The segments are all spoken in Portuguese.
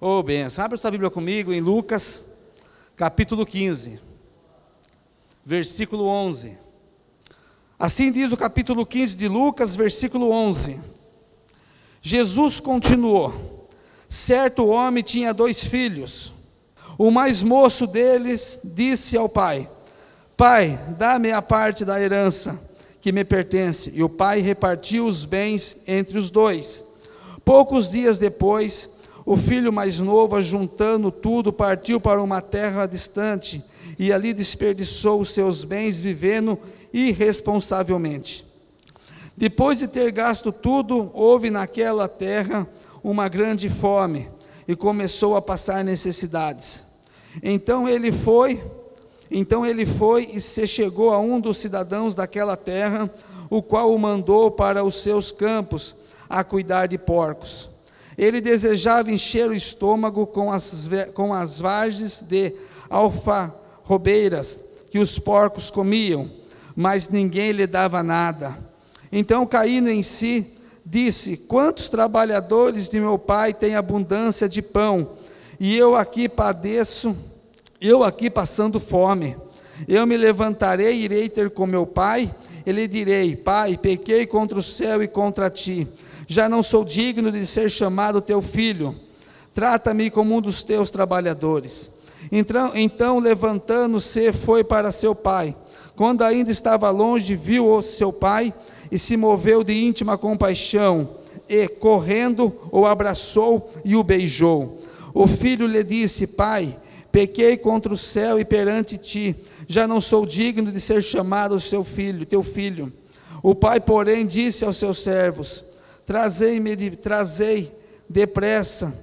Ô, oh, benção. Abre sua Bíblia comigo em Lucas, capítulo 15, versículo 11. Assim diz o capítulo 15 de Lucas, versículo 11. Jesus continuou: Certo homem tinha dois filhos. O mais moço deles disse ao pai: Pai, dá-me a parte da herança que me pertence. E o pai repartiu os bens entre os dois. Poucos dias depois, o filho mais novo, juntando tudo, partiu para uma terra distante e ali desperdiçou os seus bens vivendo irresponsavelmente. Depois de ter gasto tudo, houve naquela terra uma grande fome e começou a passar necessidades. Então ele foi, então ele foi e se chegou a um dos cidadãos daquela terra, o qual o mandou para os seus campos a cuidar de porcos. Ele desejava encher o estômago com as, com as vargens de alfarrobeiras que os porcos comiam, mas ninguém lhe dava nada. Então, caindo em si, disse: Quantos trabalhadores de meu pai têm abundância de pão, e eu aqui padeço, eu aqui passando fome. Eu me levantarei e irei ter com meu pai, e lhe direi: Pai, pequei contra o céu e contra ti. Já não sou digno de ser chamado teu filho. Trata-me como um dos teus trabalhadores. Então, então levantando-se, foi para seu pai. Quando ainda estava longe, viu seu pai e se moveu de íntima compaixão, e, correndo, o abraçou e o beijou. O filho lhe disse: Pai, pequei contra o céu e perante ti, já não sou digno de ser chamado seu filho, teu filho. O pai, porém, disse aos seus servos: Trazei-me, de, trazei depressa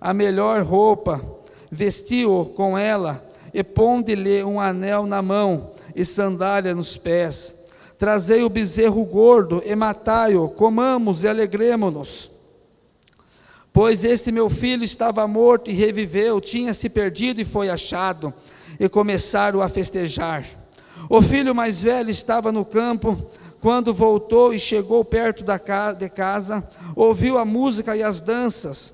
a melhor roupa, vestiu-o com ela e ponde-lhe um anel na mão e sandália nos pés. Trazei o bezerro gordo e matai-o, comamos e alegremo-nos. Pois este meu filho estava morto e reviveu, tinha se perdido e foi achado, e começaram a festejar. O filho mais velho estava no campo, quando voltou e chegou perto da de casa, ouviu a música e as danças.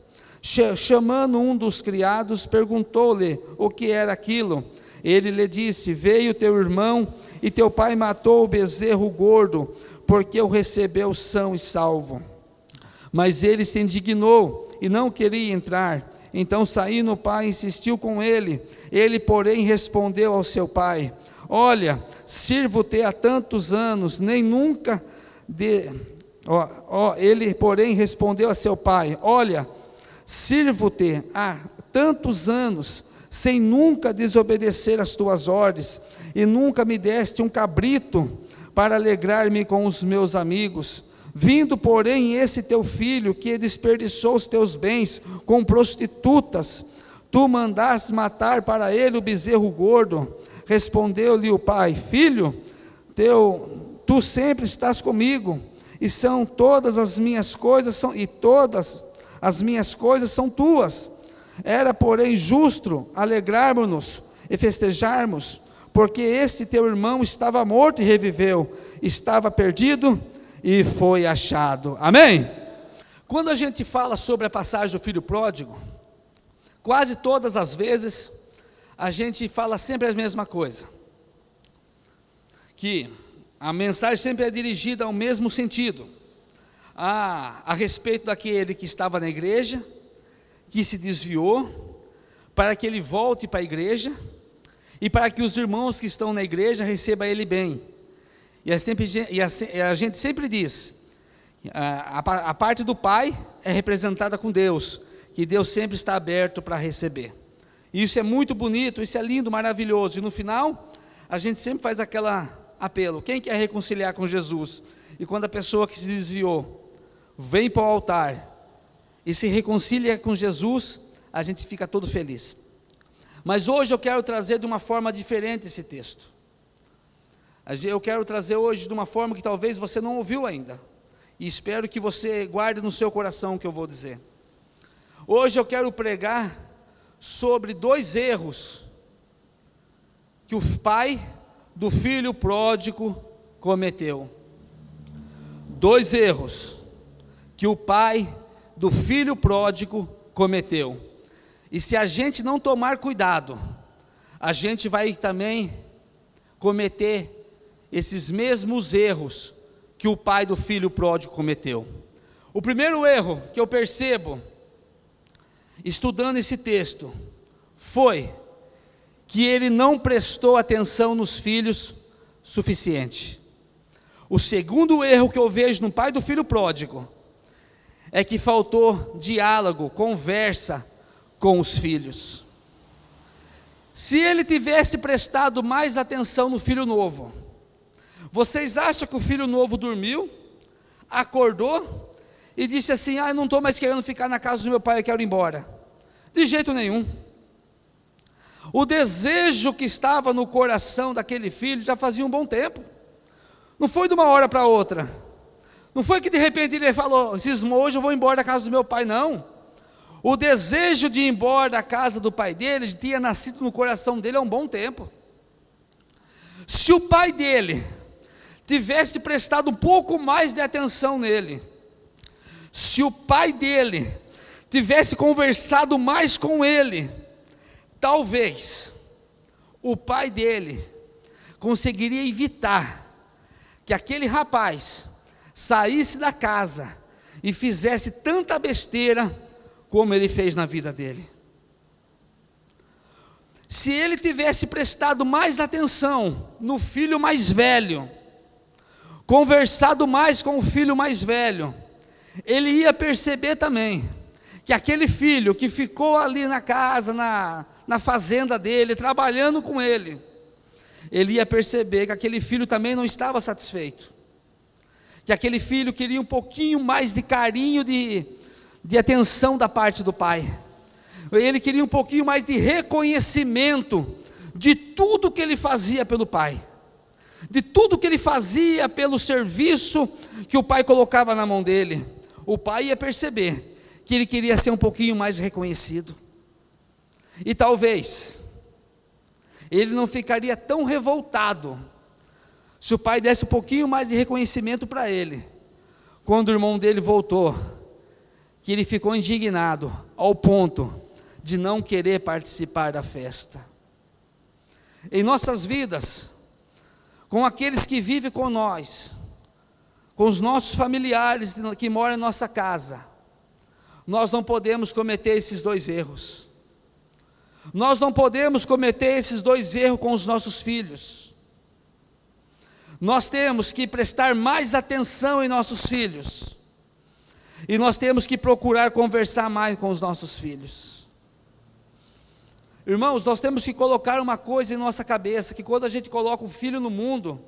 Chamando um dos criados, perguntou-lhe o que era aquilo. Ele lhe disse: Veio teu irmão e teu pai matou o bezerro gordo, porque o recebeu são e salvo. Mas ele se indignou e não queria entrar. Então saindo o pai insistiu com ele. Ele, porém, respondeu ao seu pai: Olha, sirvo-te há tantos anos, nem nunca de. Ó, ó, ele, porém, respondeu a seu pai: Olha, sirvo-te há tantos anos, sem nunca desobedecer as tuas ordens, e nunca me deste um cabrito para alegrar-me com os meus amigos. Vindo, porém, esse teu filho que desperdiçou os teus bens com prostitutas, tu mandaste matar para ele o bezerro gordo. Respondeu-lhe o pai: Filho, teu, tu sempre estás comigo, e são todas as minhas coisas são e todas as minhas coisas são tuas. Era, porém, justo alegrarmos-nos e festejarmos, porque este teu irmão estava morto e reviveu, estava perdido e foi achado. Amém? Quando a gente fala sobre a passagem do filho pródigo, quase todas as vezes a gente fala sempre a mesma coisa. Que a mensagem sempre é dirigida ao mesmo sentido. A, a respeito daquele que estava na igreja, que se desviou, para que ele volte para a igreja e para que os irmãos que estão na igreja recebam ele bem. E, é sempre, e a, a, gente sempre diz: a, a parte do Pai é representada com Deus, que Deus sempre está aberto para receber. Isso é muito bonito, isso é lindo, maravilhoso. E no final, a gente sempre faz aquela apelo: quem quer reconciliar com Jesus? E quando a pessoa que se desviou vem para o altar e se reconcilia com Jesus, a gente fica todo feliz. Mas hoje eu quero trazer de uma forma diferente esse texto. Eu quero trazer hoje de uma forma que talvez você não ouviu ainda. E espero que você guarde no seu coração o que eu vou dizer. Hoje eu quero pregar sobre dois erros que o pai do filho pródigo cometeu. Dois erros que o pai do filho pródigo cometeu. E se a gente não tomar cuidado, a gente vai também cometer esses mesmos erros que o pai do filho pródigo cometeu. O primeiro erro que eu percebo, estudando esse texto, foi que ele não prestou atenção nos filhos suficiente. O segundo erro que eu vejo no pai do filho pródigo é que faltou diálogo, conversa com os filhos. Se ele tivesse prestado mais atenção no filho novo, vocês acham que o filho novo dormiu, acordou e disse assim: Ah, eu não estou mais querendo ficar na casa do meu pai, eu quero ir embora? De jeito nenhum. O desejo que estava no coração daquele filho já fazia um bom tempo. Não foi de uma hora para outra. Não foi que de repente ele falou, cismou, hoje eu vou embora da casa do meu pai, não. O desejo de ir embora da casa do pai dele tinha nascido no coração dele há um bom tempo. Se o pai dele tivesse prestado um pouco mais de atenção nele, se o pai dele tivesse conversado mais com ele, talvez o pai dele conseguiria evitar que aquele rapaz saísse da casa e fizesse tanta besteira como ele fez na vida dele. Se ele tivesse prestado mais atenção no filho mais velho, conversado mais com o filho mais velho, ele ia perceber também que aquele filho que ficou ali na casa, na, na fazenda dele, trabalhando com ele, ele ia perceber que aquele filho também não estava satisfeito. Que aquele filho queria um pouquinho mais de carinho, de, de atenção da parte do pai. Ele queria um pouquinho mais de reconhecimento de tudo que ele fazia pelo pai, de tudo que ele fazia pelo serviço que o pai colocava na mão dele. O pai ia perceber que ele queria ser um pouquinho mais reconhecido. E talvez ele não ficaria tão revoltado se o pai desse um pouquinho mais de reconhecimento para ele. Quando o irmão dele voltou, que ele ficou indignado ao ponto de não querer participar da festa. Em nossas vidas, com aqueles que vivem com nós, com os nossos familiares que moram em nossa casa, nós não podemos cometer esses dois erros. Nós não podemos cometer esses dois erros com os nossos filhos. Nós temos que prestar mais atenção em nossos filhos. E nós temos que procurar conversar mais com os nossos filhos. Irmãos, nós temos que colocar uma coisa em nossa cabeça: que quando a gente coloca um filho no mundo,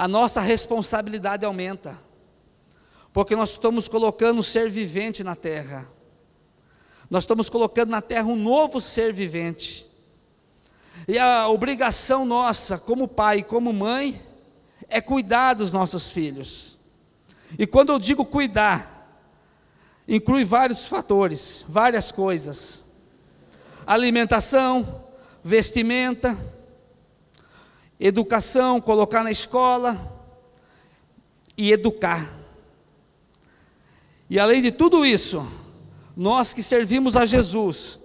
a nossa responsabilidade aumenta porque nós estamos colocando um ser vivente na terra. Nós estamos colocando na terra um novo ser vivente. E a obrigação nossa, como pai como mãe, é cuidar dos nossos filhos. E quando eu digo cuidar, inclui vários fatores, várias coisas: alimentação, vestimenta, educação, colocar na escola e educar. E além de tudo isso, nós que servimos a Jesus,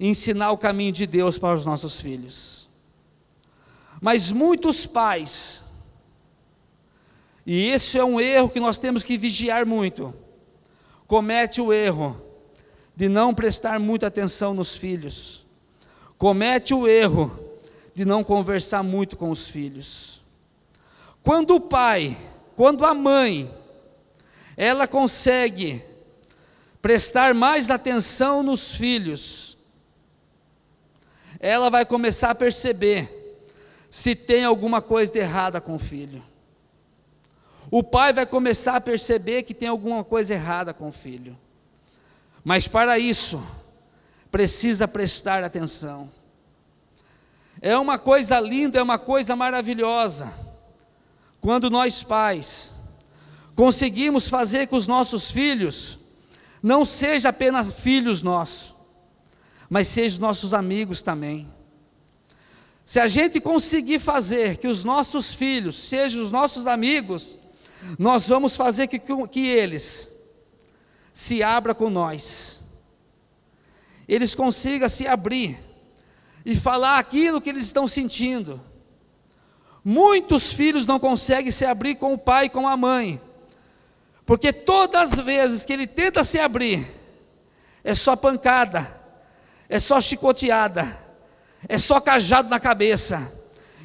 ensinar o caminho de Deus para os nossos filhos. Mas muitos pais, e esse é um erro que nós temos que vigiar muito, comete o erro de não prestar muita atenção nos filhos, comete o erro de não conversar muito com os filhos. Quando o pai, quando a mãe ela consegue prestar mais atenção nos filhos, ela vai começar a perceber se tem alguma coisa de errada com o filho. O pai vai começar a perceber que tem alguma coisa errada com o filho. Mas para isso, precisa prestar atenção. É uma coisa linda, é uma coisa maravilhosa, quando nós pais conseguimos fazer com os nossos filhos não seja apenas filhos nossos, mas sejam nossos amigos também. Se a gente conseguir fazer que os nossos filhos sejam os nossos amigos, nós vamos fazer que, que eles se abram com nós. eles consigam se abrir e falar aquilo que eles estão sentindo. Muitos filhos não conseguem se abrir com o pai e com a mãe, porque todas as vezes que ele tenta se abrir, é só pancada, é só chicoteada, é só cajado na cabeça.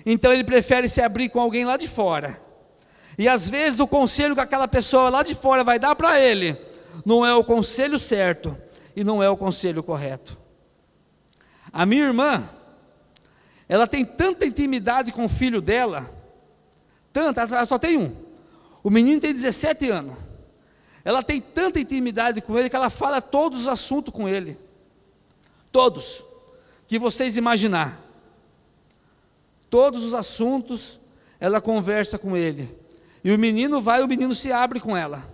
Então ele prefere se abrir com alguém lá de fora. E às vezes o conselho que aquela pessoa lá de fora vai dar para ele não é o conselho certo e não é o conselho correto. A minha irmã, ela tem tanta intimidade com o filho dela, tanta, ela só tem um. O menino tem 17 anos. Ela tem tanta intimidade com ele que ela fala todos os assuntos com ele. Todos que vocês imaginar. Todos os assuntos ela conversa com ele. E o menino vai, o menino se abre com ela.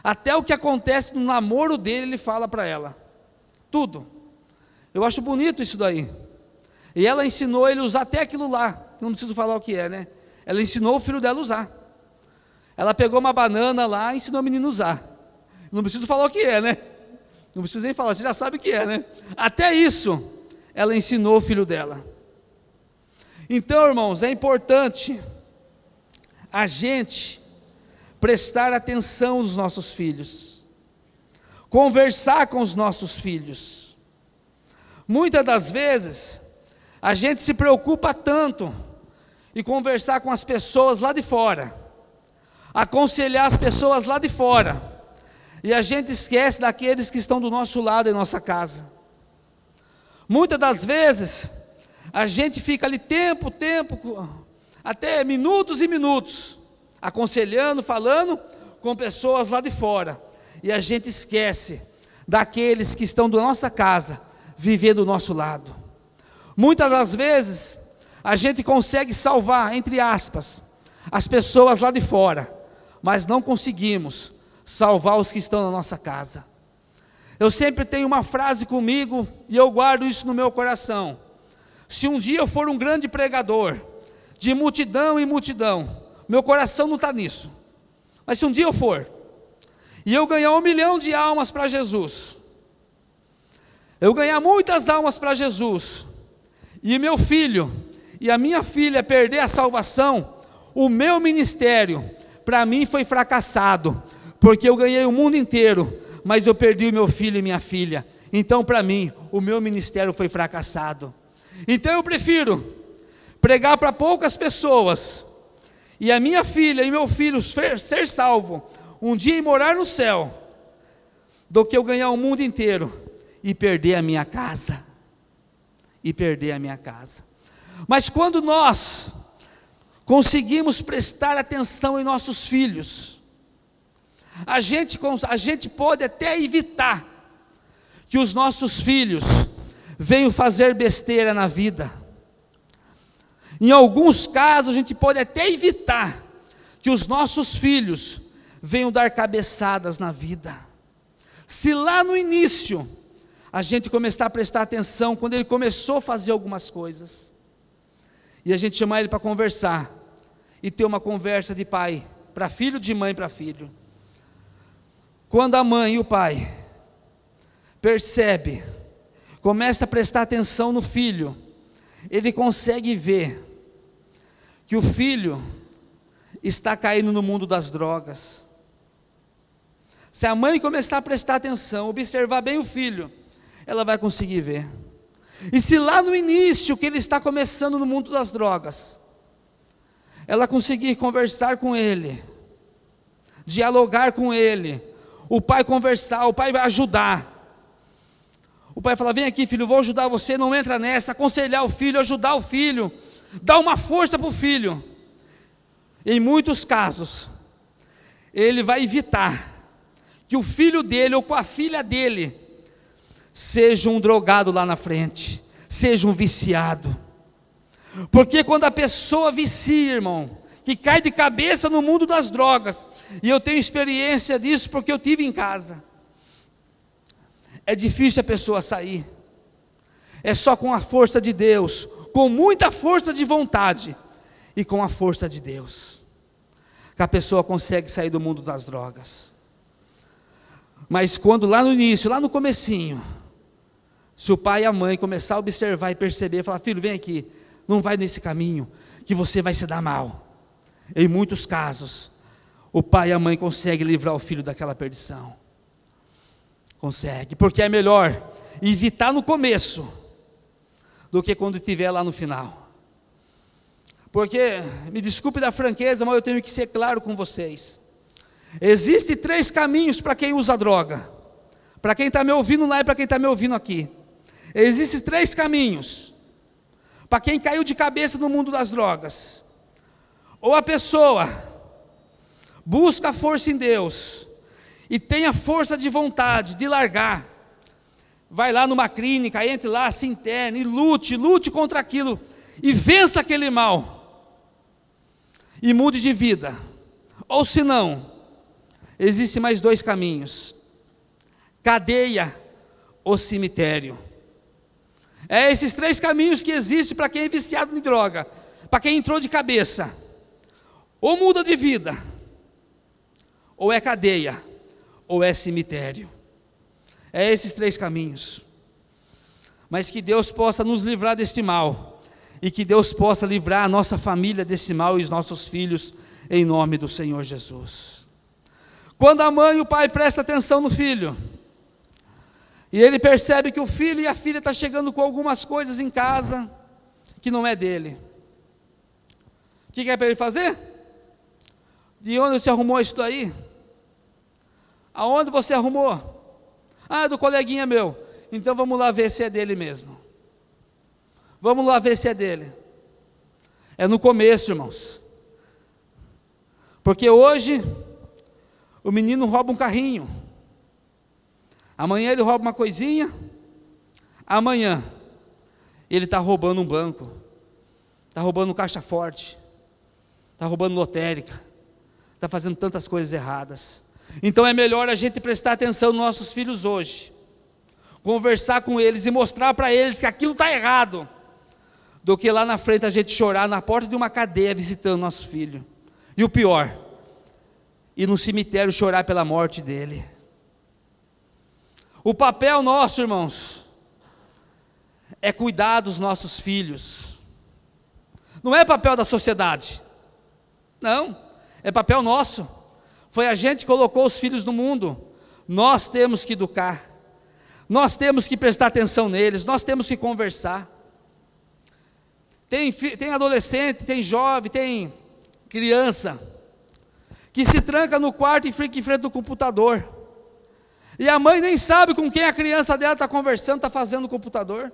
Até o que acontece no namoro dele, ele fala para ela. Tudo. Eu acho bonito isso daí. E ela ensinou ele a usar até aquilo lá. Não preciso falar o que é, né? Ela ensinou o filho dela a usar. Ela pegou uma banana lá e ensinou o menino a usar. Não preciso falar o que é, né? Não preciso nem falar, você já sabe o que é, né? Até isso, ela ensinou o filho dela. Então, irmãos, é importante a gente prestar atenção nos nossos filhos, conversar com os nossos filhos. Muitas das vezes, a gente se preocupa tanto em conversar com as pessoas lá de fora, aconselhar as pessoas lá de fora, e a gente esquece daqueles que estão do nosso lado em nossa casa. Muitas das vezes, a gente fica ali tempo, tempo, até minutos e minutos, aconselhando, falando com pessoas lá de fora, e a gente esquece daqueles que estão da nossa casa, vivendo do nosso lado. Muitas das vezes, a gente consegue salvar, entre aspas, as pessoas lá de fora, mas não conseguimos salvar os que estão na nossa casa. Eu sempre tenho uma frase comigo e eu guardo isso no meu coração. Se um dia eu for um grande pregador, de multidão em multidão. Meu coração não está nisso. Mas se um dia eu for, e eu ganhar um milhão de almas para Jesus, eu ganhar muitas almas para Jesus, e meu filho e a minha filha perder a salvação, o meu ministério, para mim foi fracassado, porque eu ganhei o mundo inteiro, mas eu perdi o meu filho e minha filha. Então, para mim, o meu ministério foi fracassado. Então, eu prefiro pregar para poucas pessoas, e a minha filha e meu filho ser salvo, um dia e morar no céu, do que eu ganhar o mundo inteiro e perder a minha casa. E perder a minha casa. Mas quando nós conseguimos prestar atenção em nossos filhos, a gente, a gente pode até evitar que os nossos filhos venham fazer besteira na vida. Em alguns casos, a gente pode até evitar que os nossos filhos venham dar cabeçadas na vida. Se lá no início a gente começar a prestar atenção, quando ele começou a fazer algumas coisas, e a gente chamar ele para conversar, e ter uma conversa de pai para filho, de mãe para filho. Quando a mãe e o pai percebe, começa a prestar atenção no filho, ele consegue ver que o filho está caindo no mundo das drogas. Se a mãe começar a prestar atenção, observar bem o filho, ela vai conseguir ver. E se lá no início que ele está começando no mundo das drogas, ela conseguir conversar com ele, dialogar com ele, o pai conversar, o pai vai ajudar. O pai fala: Vem aqui, filho, vou ajudar você, não entra nessa, aconselhar o filho, ajudar o filho, dar uma força para o filho. Em muitos casos, ele vai evitar que o filho dele ou com a filha dele seja um drogado lá na frente, seja um viciado. Porque quando a pessoa vicia, irmão, que cai de cabeça no mundo das drogas, e eu tenho experiência disso porque eu tive em casa é difícil a pessoa sair. É só com a força de Deus, com muita força de vontade e com a força de Deus, que a pessoa consegue sair do mundo das drogas. Mas quando lá no início, lá no comecinho, Se o pai e a mãe começar a observar e perceber, falar: filho, vem aqui, não vai nesse caminho, que você vai se dar mal. Em muitos casos, o pai e a mãe conseguem livrar o filho daquela perdição. Consegue, porque é melhor evitar no começo do que quando estiver lá no final. Porque, me desculpe da franqueza, mas eu tenho que ser claro com vocês. Existem três caminhos para quem usa droga. Para quem está me ouvindo lá e para quem está me ouvindo aqui. Existem três caminhos. Para quem caiu de cabeça no mundo das drogas. Ou a pessoa busca força em Deus e tem a força de vontade de largar. Vai lá numa clínica, entre lá, se interne e lute, lute contra aquilo e vença aquele mal. E mude de vida. Ou se não, existem mais dois caminhos: cadeia ou cemitério. É esses três caminhos que existem para quem é viciado em droga, para quem entrou de cabeça. Ou muda de vida, ou é cadeia, ou é cemitério. É esses três caminhos. Mas que Deus possa nos livrar deste mal, e que Deus possa livrar a nossa família desse mal e os nossos filhos, em nome do Senhor Jesus. Quando a mãe e o pai prestam atenção no filho, e ele percebe que o filho e a filha estão tá chegando com algumas coisas em casa que não é dele. O que, que é para ele fazer? De onde você arrumou isso daí? Aonde você arrumou? Ah, do coleguinha meu. Então vamos lá ver se é dele mesmo. Vamos lá ver se é dele. É no começo, irmãos. Porque hoje o menino rouba um carrinho. Amanhã ele rouba uma coisinha. Amanhã ele está roubando um banco. Está roubando caixa forte. Está roubando lotérica. Está fazendo tantas coisas erradas. Então é melhor a gente prestar atenção nos nossos filhos hoje. Conversar com eles e mostrar para eles que aquilo está errado. Do que lá na frente a gente chorar na porta de uma cadeia visitando nosso filho. E o pior, ir no cemitério chorar pela morte dele. O papel nosso, irmãos, é cuidar dos nossos filhos. Não é papel da sociedade. Não, é papel nosso. Foi a gente que colocou os filhos no mundo. Nós temos que educar. Nós temos que prestar atenção neles, nós temos que conversar. Tem, tem adolescente, tem jovem, tem criança que se tranca no quarto e fica em frente ao computador. E a mãe nem sabe com quem a criança dela está conversando, está fazendo no computador.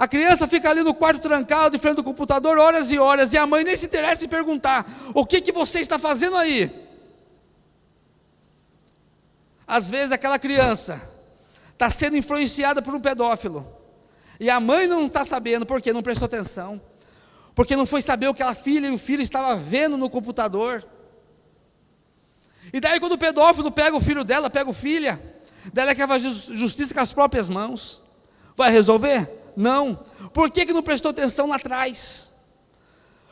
A criança fica ali no quarto trancado, de frente do computador, horas e horas, e a mãe nem se interessa em perguntar: o que, que você está fazendo aí? Às vezes aquela criança está sendo influenciada por um pedófilo, e a mãe não está sabendo, porque não prestou atenção, porque não foi saber o que a filha e o filho estavam vendo no computador. E daí, quando o pedófilo pega o filho dela, pega o filha, daí ela quer fazer justiça com as próprias mãos. Vai resolver? Não. Por que, que não prestou atenção lá atrás?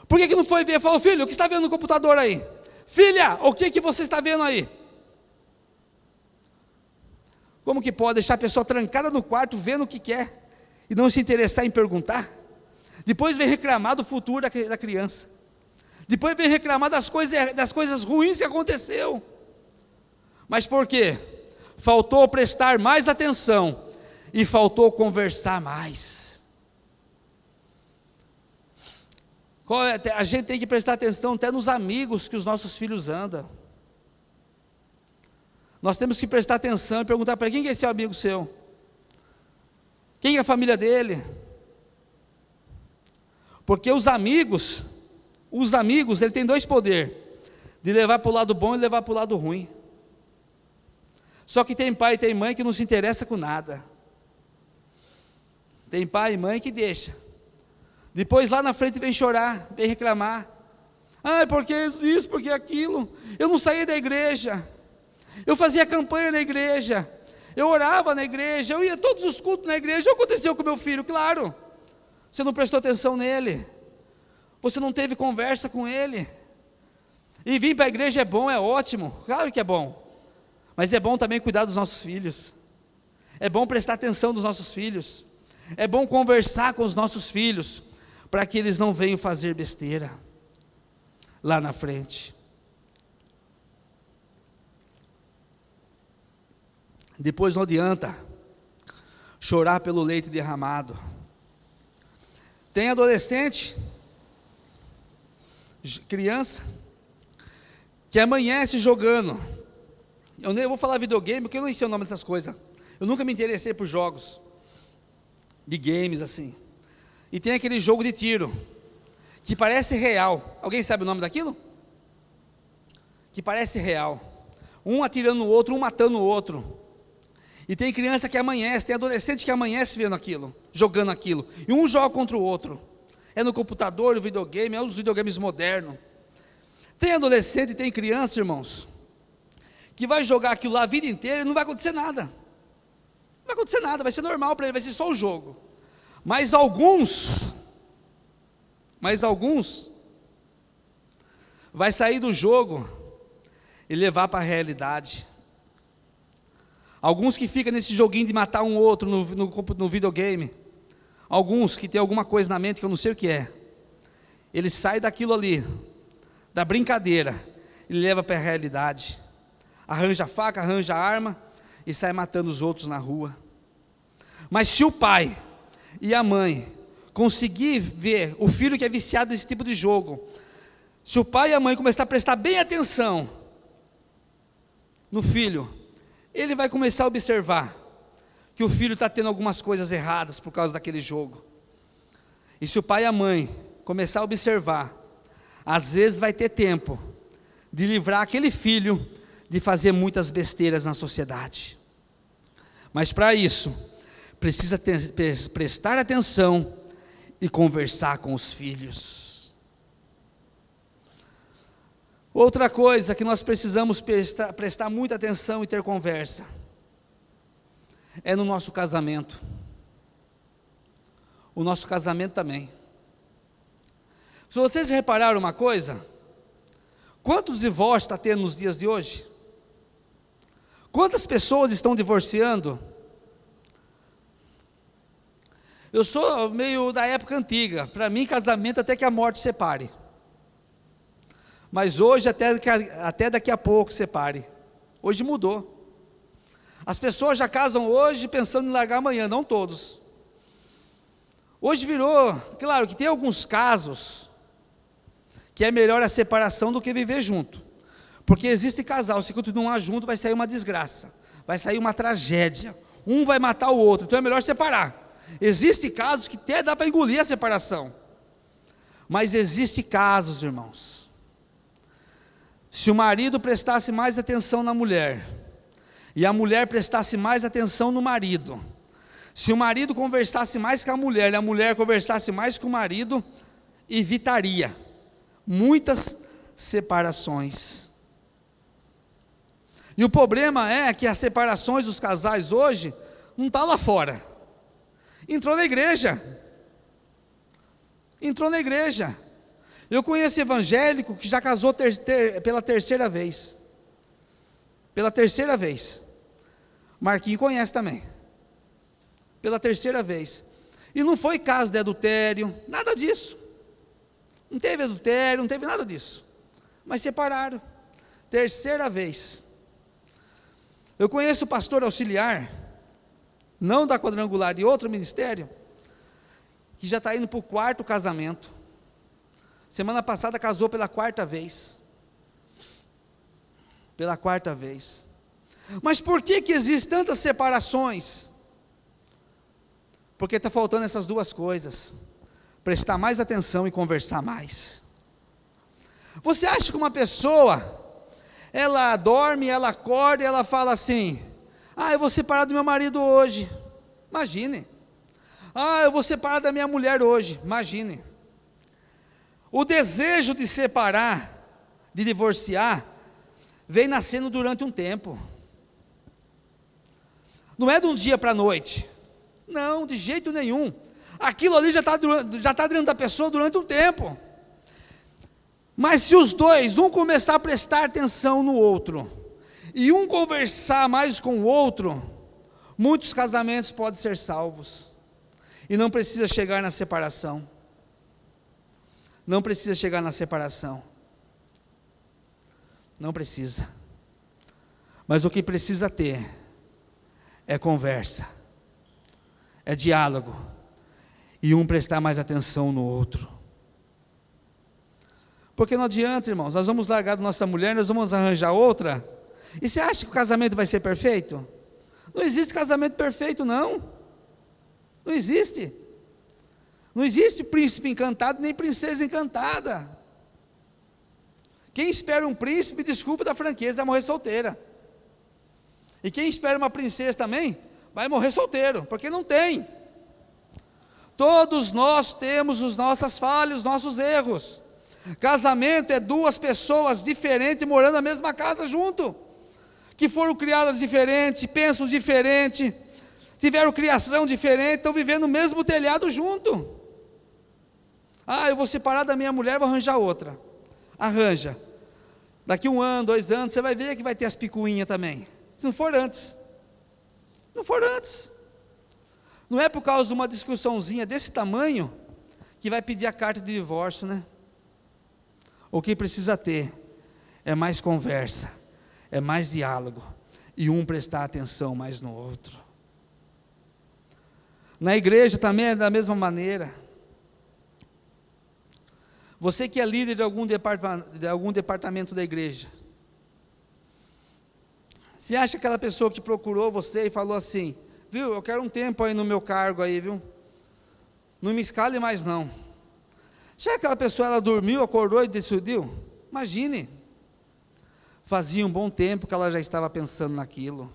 Por que, que não foi ver? Falou, filho, o que está vendo no computador aí? Filha, o que, que você está vendo aí? Como que pode deixar a pessoa trancada no quarto, vendo o que quer, e não se interessar em perguntar? Depois vem reclamar do futuro da criança. Depois vem reclamar das coisas, das coisas ruins que aconteceu. Mas por quê? Faltou prestar mais atenção e faltou conversar mais. É, a gente tem que prestar atenção até nos amigos que os nossos filhos andam. Nós temos que prestar atenção e perguntar para quem é esse amigo seu? Quem é a família dele? Porque os amigos os amigos, ele tem dois poderes: de levar para o lado bom e levar para o lado ruim. Só que tem pai e tem mãe que não se interessa com nada. Tem pai e mãe que deixa. Depois lá na frente vem chorar, vem reclamar. Ah, porque isso, porque aquilo. Eu não saía da igreja. Eu fazia campanha na igreja. Eu orava na igreja. Eu ia todos os cultos na igreja. O que aconteceu com meu filho? Claro. Você não prestou atenção nele. Você não teve conversa com ele. E vir para a igreja é bom, é ótimo, claro que é bom. Mas é bom também cuidar dos nossos filhos. É bom prestar atenção nos nossos filhos. É bom conversar com os nossos filhos, para que eles não venham fazer besteira lá na frente. Depois não adianta chorar pelo leite derramado. Tem adolescente, criança, que amanhece jogando. Eu nem vou falar videogame, porque eu não sei o nome dessas coisas. Eu nunca me interessei por jogos de games assim. E tem aquele jogo de tiro que parece real. Alguém sabe o nome daquilo? Que parece real. Um atirando no outro, um matando o outro. E tem criança que amanhece, tem adolescente que amanhece vendo aquilo, jogando aquilo. E um joga contra o outro. É no computador, no videogame, é os videogames modernos. Tem adolescente, tem criança, irmãos, que vai jogar aquilo lá a vida inteira e não vai acontecer nada. Não vai acontecer nada, vai ser normal para ele, vai ser só o jogo. Mas alguns, mas alguns, vai sair do jogo e levar para a realidade. Alguns que ficam nesse joguinho de matar um outro no, no, no videogame. Alguns que tem alguma coisa na mente que eu não sei o que é. Ele sai daquilo ali, da brincadeira, e leva para a realidade. Arranja faca, arranja arma e sai matando os outros na rua. Mas se o pai e a mãe conseguir ver o filho que é viciado nesse tipo de jogo, se o pai e a mãe começar a prestar bem atenção no filho, ele vai começar a observar que o filho está tendo algumas coisas erradas por causa daquele jogo. E se o pai e a mãe começar a observar, às vezes vai ter tempo de livrar aquele filho de fazer muitas besteiras na sociedade. Mas para isso, precisa ter, prestar atenção e conversar com os filhos. Outra coisa que nós precisamos prestar, prestar muita atenção e ter conversa é no nosso casamento. O nosso casamento também. Se vocês repararam uma coisa, quantos divórcios está tendo nos dias de hoje? Quantas pessoas estão divorciando? Eu sou meio da época antiga, para mim casamento até que a morte separe. Mas hoje, até, até daqui a pouco, separe. Hoje mudou. As pessoas já casam hoje pensando em largar amanhã, não todos. Hoje virou, claro que tem alguns casos que é melhor a separação do que viver junto. Porque existe casal, se continuar junto vai sair uma desgraça, vai sair uma tragédia. Um vai matar o outro, então é melhor separar. Existem casos que até dá para engolir a separação. Mas existe casos, irmãos, se o marido prestasse mais atenção na mulher, e a mulher prestasse mais atenção no marido, se o marido conversasse mais com a mulher e a mulher conversasse mais com o marido, evitaria muitas separações. E o problema é que as separações dos casais hoje não estão tá lá fora. Entrou na igreja. Entrou na igreja. Eu conheço evangélico que já casou ter, ter, pela terceira vez. Pela terceira vez. Marquinho conhece também. Pela terceira vez. E não foi caso de adultério, nada disso. Não teve adultério, não teve nada disso. Mas separaram. Terceira vez. Eu conheço o pastor auxiliar, não da quadrangular, de outro ministério, que já está indo para o quarto casamento. Semana passada casou pela quarta vez. Pela quarta vez. Mas por que, que existem tantas separações? Porque está faltando essas duas coisas: prestar mais atenção e conversar mais. Você acha que uma pessoa, ela dorme, ela acorda e ela fala assim: Ah, eu vou separar do meu marido hoje. Imagine. Ah, eu vou separar da minha mulher hoje. Imagine. O desejo de separar, de divorciar, vem nascendo durante um tempo. Não é de um dia para a noite. Não, de jeito nenhum. Aquilo ali já está já tá dentro da pessoa durante um tempo. Mas se os dois, um começar a prestar atenção no outro, e um conversar mais com o outro, Muitos casamentos podem ser salvos. E não precisa chegar na separação. Não precisa chegar na separação. Não precisa. Mas o que precisa ter é conversa, é diálogo, e um prestar mais atenção no outro. Porque não adianta, irmãos, nós vamos largar da nossa mulher, nós vamos arranjar outra. E você acha que o casamento vai ser perfeito? Não existe casamento perfeito, não. Não existe. Não existe príncipe encantado nem princesa encantada. Quem espera um príncipe, desculpa da franqueza, vai morrer solteira. E quem espera uma princesa também, vai morrer solteiro, porque não tem. Todos nós temos as nossas falhas, os nossos erros. Casamento é duas pessoas diferentes morando na mesma casa junto, que foram criadas diferentes, pensam diferente, tiveram criação diferente, estão vivendo no mesmo telhado junto. Ah, eu vou separar da minha mulher, vou arranjar outra. Arranja. Daqui um ano, dois anos, você vai ver que vai ter as picuinhas também. Se não for antes. Não for antes. Não é por causa de uma discussãozinha desse tamanho que vai pedir a carta de divórcio, né? O que precisa ter é mais conversa, é mais diálogo e um prestar atenção mais no outro. Na igreja também é da mesma maneira. Você que é líder de algum, de algum departamento da igreja, se acha aquela pessoa que procurou você e falou assim, viu, eu quero um tempo aí no meu cargo aí, viu? Não me escale mais não. Já aquela pessoa ela dormiu, acordou e decidiu? Imagine. Fazia um bom tempo que ela já estava pensando naquilo.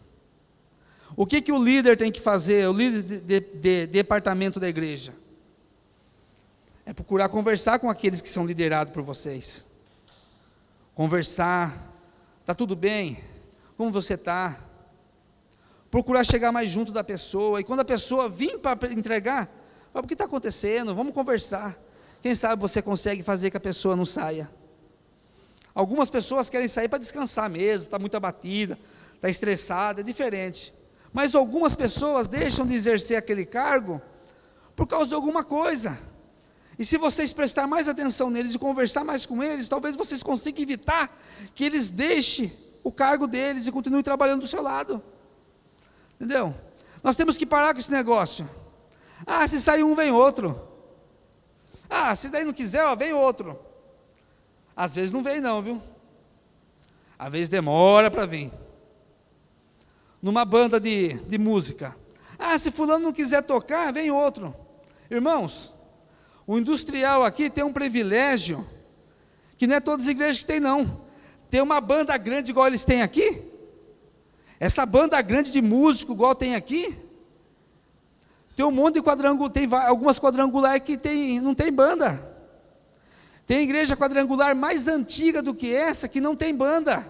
O que, que o líder tem que fazer, o líder de, de, de departamento da igreja? É procurar conversar com aqueles que são liderados por vocês. Conversar, está tudo bem? Como você está? Procurar chegar mais junto da pessoa, e quando a pessoa vir para entregar, o que está acontecendo? Vamos conversar. Quem sabe você consegue fazer que a pessoa não saia. Algumas pessoas querem sair para descansar mesmo, está muito abatida, está estressada, é diferente. Mas algumas pessoas deixam de exercer aquele cargo por causa de alguma coisa. E se vocês prestar mais atenção neles e conversar mais com eles, talvez vocês consigam evitar que eles deixem o cargo deles e continuem trabalhando do seu lado. Entendeu? Nós temos que parar com esse negócio. Ah, se sair um, vem outro. Ah, se daí não quiser, ó, vem outro. Às vezes não vem, não, viu? Às vezes demora para vir. Numa banda de, de música. Ah, se fulano não quiser tocar, vem outro. Irmãos, o industrial aqui tem um privilégio que não é todas as igrejas que tem, não. Tem uma banda grande igual eles têm aqui. Essa banda grande de músico igual tem aqui. Tem um monte de quadrangular, tem algumas quadrangulares que tem, não tem banda. Tem igreja quadrangular mais antiga do que essa que não tem banda.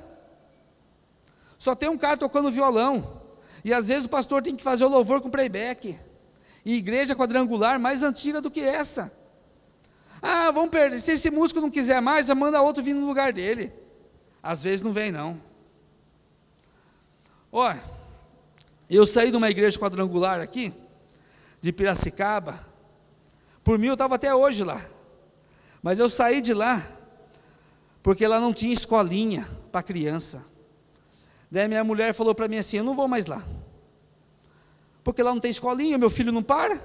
Só tem um cara tocando violão. E às vezes o pastor tem que fazer o louvor com playback. E igreja quadrangular mais antiga do que essa. Ah, vamos perder. Se esse músico não quiser mais, manda outro vir no lugar dele. Às vezes não vem, não. Olha, eu saí de uma igreja quadrangular aqui, de Piracicaba. Por mim, eu estava até hoje lá. Mas eu saí de lá, porque lá não tinha escolinha para criança. Daí minha mulher falou para mim assim: Eu não vou mais lá. Porque lá não tem escolinha, meu filho não para.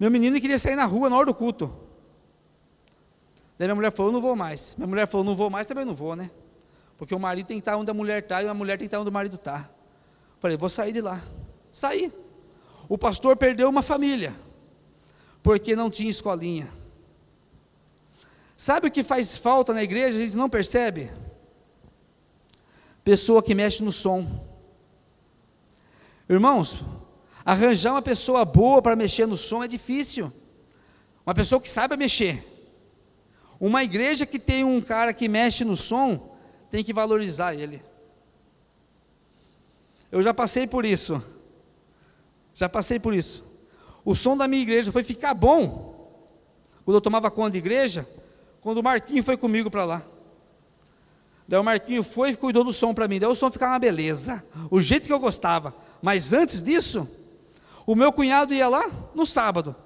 Meu menino queria sair na rua na hora do culto. Daí minha mulher falou, não vou mais. Minha mulher falou, não vou mais, também não vou, né? Porque o marido tem que estar onde a mulher está e a mulher tem que estar onde o marido está. Falei, vou sair de lá. Saí. O pastor perdeu uma família, porque não tinha escolinha. Sabe o que faz falta na igreja? A gente não percebe? Pessoa que mexe no som. Irmãos, arranjar uma pessoa boa para mexer no som é difícil. Uma pessoa que saiba mexer. Uma igreja que tem um cara que mexe no som, tem que valorizar ele. Eu já passei por isso. Já passei por isso. O som da minha igreja foi ficar bom. Quando eu tomava conta da igreja, quando o Marquinho foi comigo para lá. Daí o Marquinho foi e cuidou do som para mim. Daí o som ficava uma beleza. O jeito que eu gostava. Mas antes disso, o meu cunhado ia lá no sábado,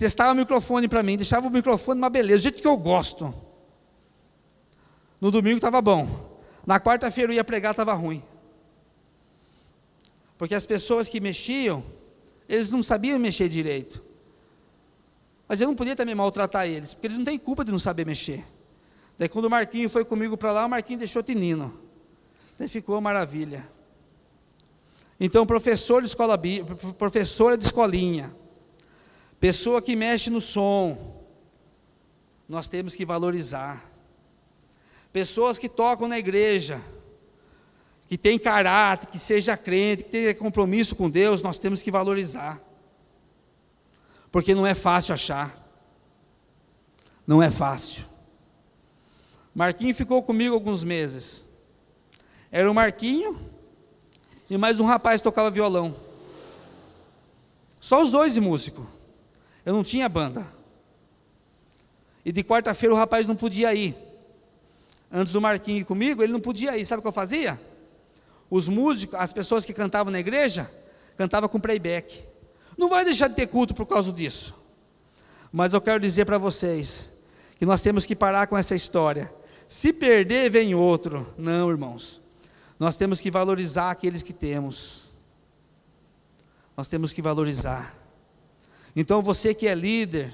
testava o microfone para mim, deixava o microfone uma beleza, do jeito que eu gosto. No domingo estava bom. Na quarta-feira eu ia pregar, estava ruim. Porque as pessoas que mexiam, eles não sabiam mexer direito. Mas eu não podia também maltratar eles, porque eles não têm culpa de não saber mexer. Daí quando o Marquinho foi comigo para lá, o Marquinho deixou tinino. Daí ficou uma maravilha. Então, professor de escola, professora de escolinha, pessoa que mexe no som, nós temos que valorizar. Pessoas que tocam na igreja, que tem caráter, que seja crente, que tenha compromisso com Deus, nós temos que valorizar. Porque não é fácil achar. Não é fácil. Marquinho ficou comigo alguns meses. Era o Marquinho e mais um rapaz tocava violão. Só os dois de músico. Eu não tinha banda. E de quarta-feira o rapaz não podia ir antes do Marquinhos ir comigo, ele não podia ir. Sabe o que eu fazia? Os músicos, as pessoas que cantavam na igreja, cantavam com playback. Não vai deixar de ter culto por causa disso. Mas eu quero dizer para vocês que nós temos que parar com essa história. Se perder, vem outro. Não, irmãos. Nós temos que valorizar aqueles que temos. Nós temos que valorizar. Então você que é líder,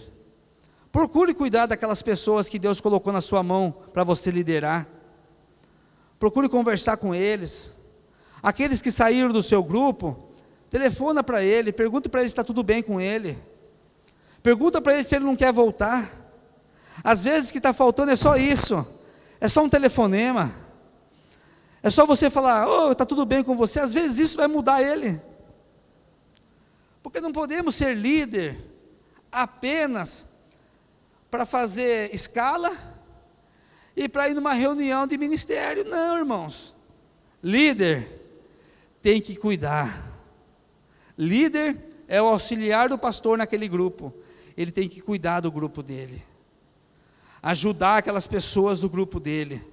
Procure cuidar daquelas pessoas que Deus colocou na sua mão para você liderar. Procure conversar com eles. Aqueles que saíram do seu grupo, telefona para ele, pergunta para ele se está tudo bem com ele. Pergunta para ele se ele não quer voltar. Às vezes o que está faltando é só isso. É só um telefonema. É só você falar, oh, está tudo bem com você. Às vezes isso vai mudar ele. Porque não podemos ser líder apenas para fazer escala e para ir numa reunião de ministério. Não, irmãos. Líder tem que cuidar. Líder é o auxiliar do pastor naquele grupo. Ele tem que cuidar do grupo dele. Ajudar aquelas pessoas do grupo dele,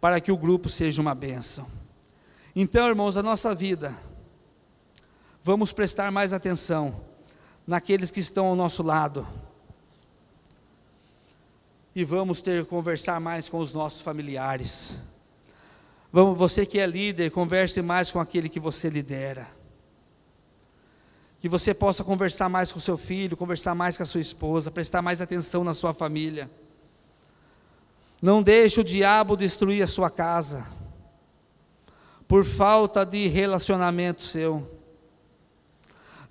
para que o grupo seja uma bênção. Então, irmãos, a nossa vida, vamos prestar mais atenção naqueles que estão ao nosso lado e vamos ter conversar mais com os nossos familiares. Vamos, você que é líder, converse mais com aquele que você lidera. Que você possa conversar mais com seu filho, conversar mais com a sua esposa, prestar mais atenção na sua família. Não deixe o diabo destruir a sua casa por falta de relacionamento seu.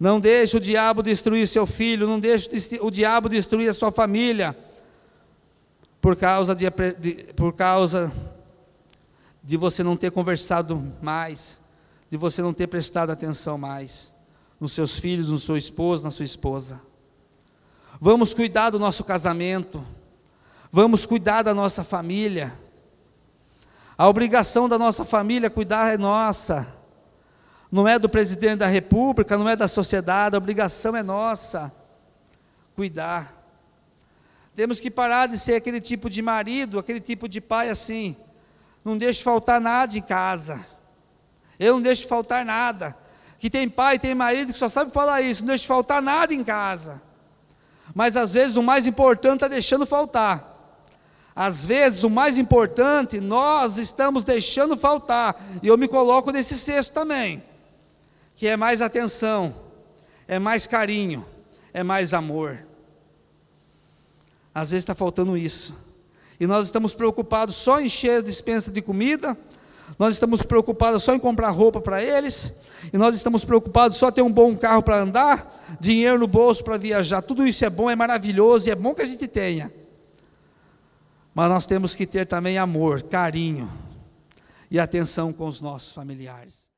Não deixe o diabo destruir seu filho, não deixe o diabo destruir a sua família por causa de, de, por causa de você não ter conversado mais, de você não ter prestado atenção mais nos seus filhos, no seu esposo, na sua esposa. Vamos cuidar do nosso casamento, vamos cuidar da nossa família. A obrigação da nossa família cuidar é nossa, não é do presidente da república, não é da sociedade, a obrigação é nossa, cuidar. Temos que parar de ser aquele tipo de marido, aquele tipo de pai assim. Não deixe faltar nada em casa. Eu não deixo faltar nada. Que tem pai, tem marido que só sabe falar isso, não deixe faltar nada em casa. Mas às vezes o mais importante está deixando faltar. Às vezes o mais importante nós estamos deixando faltar. E eu me coloco nesse cesto também. Que é mais atenção, é mais carinho, é mais amor. Às vezes está faltando isso. E nós estamos preocupados só em encher a dispensa de comida, nós estamos preocupados só em comprar roupa para eles, e nós estamos preocupados só em ter um bom carro para andar, dinheiro no bolso para viajar. Tudo isso é bom, é maravilhoso e é bom que a gente tenha. Mas nós temos que ter também amor, carinho e atenção com os nossos familiares.